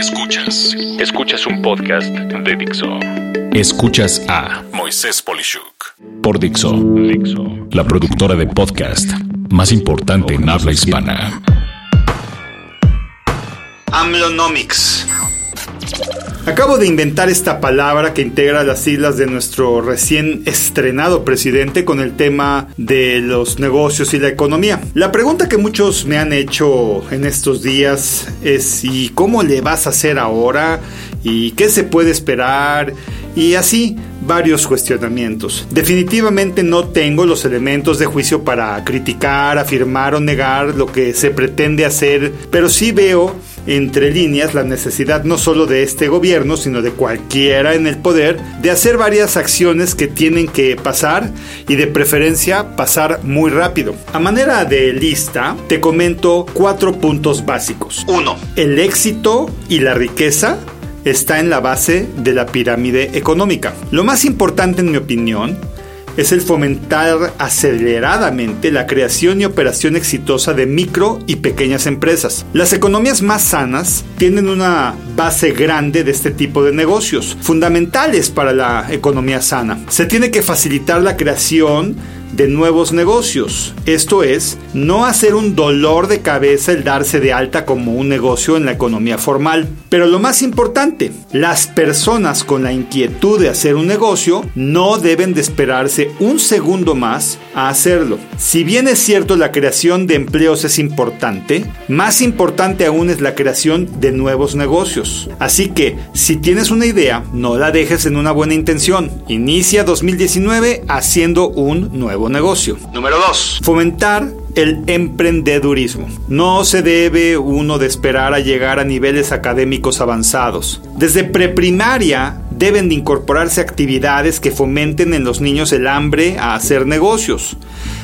Escuchas. Escuchas un podcast de Dixo. Escuchas a Moisés Polishuk por Dixo. Dixo. La productora de podcast más importante en habla hispana. AMLONOMICS. Acabo de inventar esta palabra que integra las siglas de nuestro recién estrenado presidente con el tema de los negocios y la economía. La pregunta que muchos me han hecho en estos días es ¿y cómo le vas a hacer ahora? ¿Y qué se puede esperar? Y así varios cuestionamientos. Definitivamente no tengo los elementos de juicio para criticar, afirmar o negar lo que se pretende hacer, pero sí veo entre líneas la necesidad no solo de este gobierno, sino de cualquiera en el poder, de hacer varias acciones que tienen que pasar y de preferencia pasar muy rápido. A manera de lista, te comento cuatro puntos básicos. 1. El éxito y la riqueza está en la base de la pirámide económica. Lo más importante en mi opinión es el fomentar aceleradamente la creación y operación exitosa de micro y pequeñas empresas. Las economías más sanas tienen una base grande de este tipo de negocios, fundamentales para la economía sana. Se tiene que facilitar la creación de nuevos negocios. Esto es, no hacer un dolor de cabeza el darse de alta como un negocio en la economía formal. Pero lo más importante, las personas con la inquietud de hacer un negocio no deben de esperarse un segundo más a hacerlo. Si bien es cierto la creación de empleos es importante, más importante aún es la creación de nuevos negocios. Así que, si tienes una idea, no la dejes en una buena intención. Inicia 2019 haciendo un nuevo negocio. Número 2. Fomentar el emprendedurismo. No se debe uno de esperar a llegar a niveles académicos avanzados. Desde preprimaria deben de incorporarse actividades que fomenten en los niños el hambre a hacer negocios,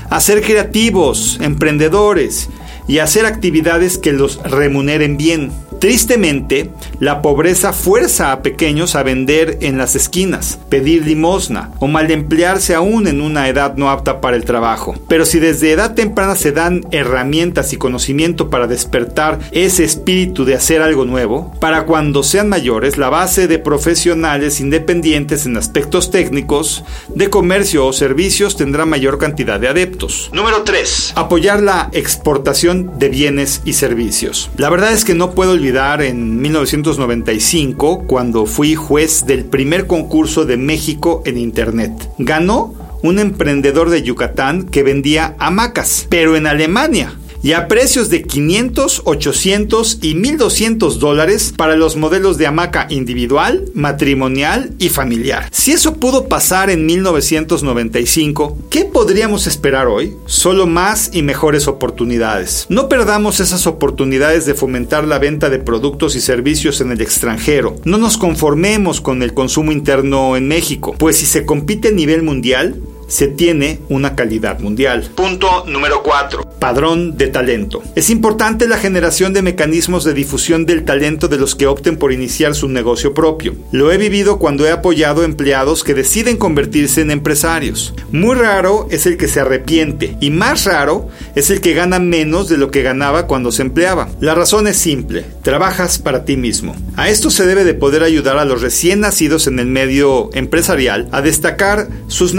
a ser creativos, emprendedores y hacer actividades que los remuneren bien. Tristemente, la pobreza fuerza a pequeños a vender en las esquinas, pedir limosna o mal emplearse aún en una edad no apta para el trabajo. Pero si desde edad temprana se dan herramientas y conocimiento para despertar ese espíritu de hacer algo nuevo, para cuando sean mayores la base de profesionales independientes en aspectos técnicos, de comercio o servicios tendrá mayor cantidad de adeptos. Número 3. Apoyar la exportación de bienes y servicios. La verdad es que no puedo olvidar en 1995 cuando fui juez del primer concurso de México en Internet. Ganó un emprendedor de Yucatán que vendía hamacas, pero en Alemania y a precios de 500, 800 y 1200 dólares para los modelos de hamaca individual, matrimonial y familiar. Si eso pudo pasar en 1995, ¿qué podríamos esperar hoy? Solo más y mejores oportunidades. No perdamos esas oportunidades de fomentar la venta de productos y servicios en el extranjero. No nos conformemos con el consumo interno en México, pues si se compite a nivel mundial, se tiene una calidad mundial. Punto número 4. Padrón de talento. Es importante la generación de mecanismos de difusión del talento de los que opten por iniciar su negocio propio. Lo he vivido cuando he apoyado empleados que deciden convertirse en empresarios. Muy raro es el que se arrepiente y más raro es el que gana menos de lo que ganaba cuando se empleaba. La razón es simple, trabajas para ti mismo. A esto se debe de poder ayudar a los recién nacidos en el medio empresarial a destacar sus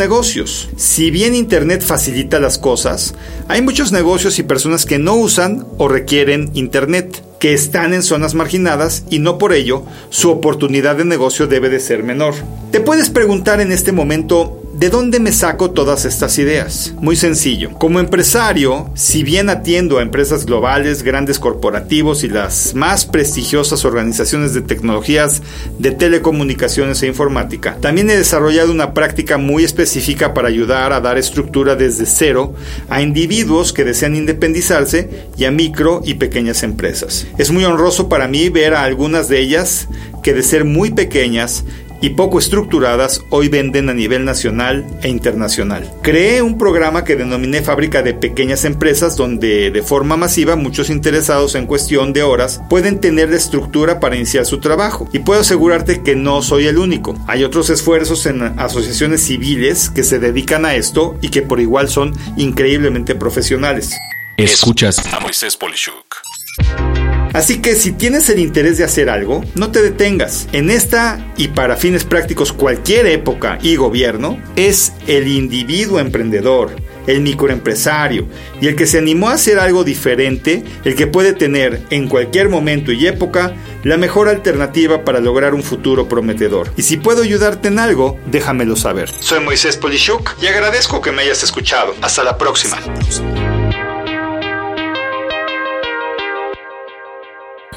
si bien Internet facilita las cosas, hay muchos negocios y personas que no usan o requieren Internet, que están en zonas marginadas y no por ello su oportunidad de negocio debe de ser menor. Te puedes preguntar en este momento, ¿De dónde me saco todas estas ideas? Muy sencillo. Como empresario, si bien atiendo a empresas globales, grandes corporativos y las más prestigiosas organizaciones de tecnologías de telecomunicaciones e informática, también he desarrollado una práctica muy específica para ayudar a dar estructura desde cero a individuos que desean independizarse y a micro y pequeñas empresas. Es muy honroso para mí ver a algunas de ellas que de ser muy pequeñas y poco estructuradas hoy venden a nivel nacional e internacional. Creé un programa que denominé Fábrica de Pequeñas Empresas donde de forma masiva muchos interesados en cuestión de horas pueden tener la estructura para iniciar su trabajo. Y puedo asegurarte que no soy el único. Hay otros esfuerzos en asociaciones civiles que se dedican a esto y que por igual son increíblemente profesionales. Escuchas a Moisés Polishuk Así que si tienes el interés de hacer algo, no te detengas. En esta y para fines prácticos cualquier época y gobierno, es el individuo emprendedor, el microempresario y el que se animó a hacer algo diferente, el que puede tener en cualquier momento y época la mejor alternativa para lograr un futuro prometedor. Y si puedo ayudarte en algo, déjamelo saber. Soy Moisés Polishuk y agradezco que me hayas escuchado. Hasta la próxima.